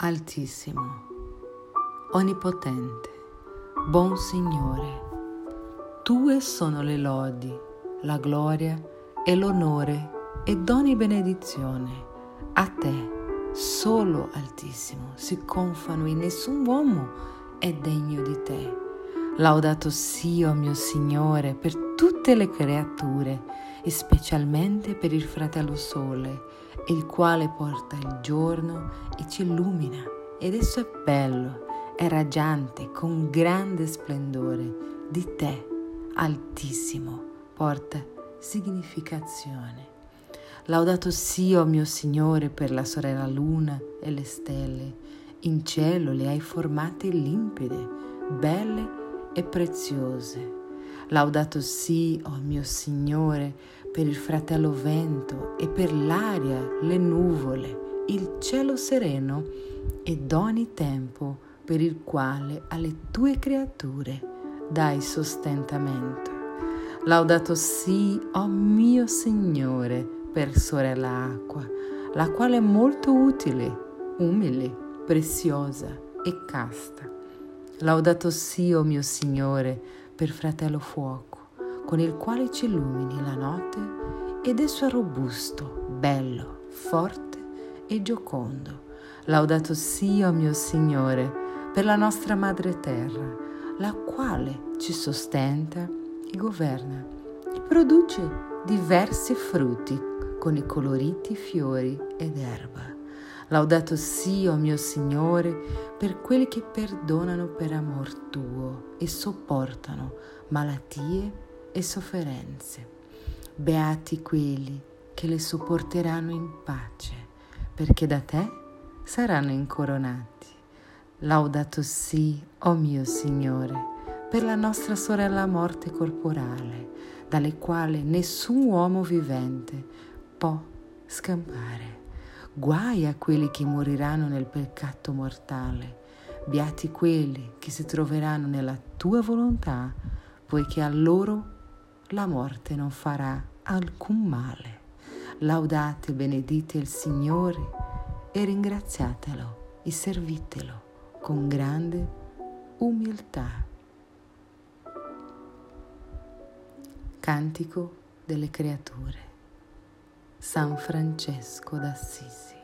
Altissimo, Onnipotente, Buon Signore, Tue sono le lodi, la gloria e l'onore ed ogni benedizione. A te, solo Altissimo, si confano in nessun uomo è degno di te. Laudato sia, mio Signore, per tutte le creature e specialmente per il fratello Sole il quale porta il giorno e ci illumina ed esso è bello, è raggiante con grande splendore di te, altissimo, porta significazione. Laudato sia, mio Signore, per la sorella luna e le stelle. In cielo le hai formate limpide, belle e preziose. Laudato sia, oh mio Signore, per il fratello vento e per l'aria, le nuvole, il cielo sereno ed ogni tempo per il quale alle tue creature dai sostentamento. Laudato sì, o oh mio Signore, per sorella acqua, la quale è molto utile, umile, preziosa e casta. Laudato sì, o oh mio Signore, per fratello fuoco con il quale ci illumini la notte ed esso è robusto, bello, forte e giocondo. Laudato sia, mio Signore, per la nostra Madre Terra, la quale ci sostenta e governa e produce diversi frutti con i coloriti fiori ed erba. Laudato sia, mio Signore, per quelli che perdonano per amor tuo e sopportano malattie e sofferenze. Beati quelli che le sopporteranno in pace, perché da te saranno incoronati. Laudato sì, o oh mio Signore, per la nostra sorella morte corporale, dalle quali nessun uomo vivente può scampare. Guai a quelli che moriranno nel peccato mortale, beati quelli che si troveranno nella tua volontà, poiché a loro la morte non farà alcun male. Laudate benedite il Signore e ringraziatelo e servitelo con grande umiltà. Cantico delle creature. San Francesco d'Assisi.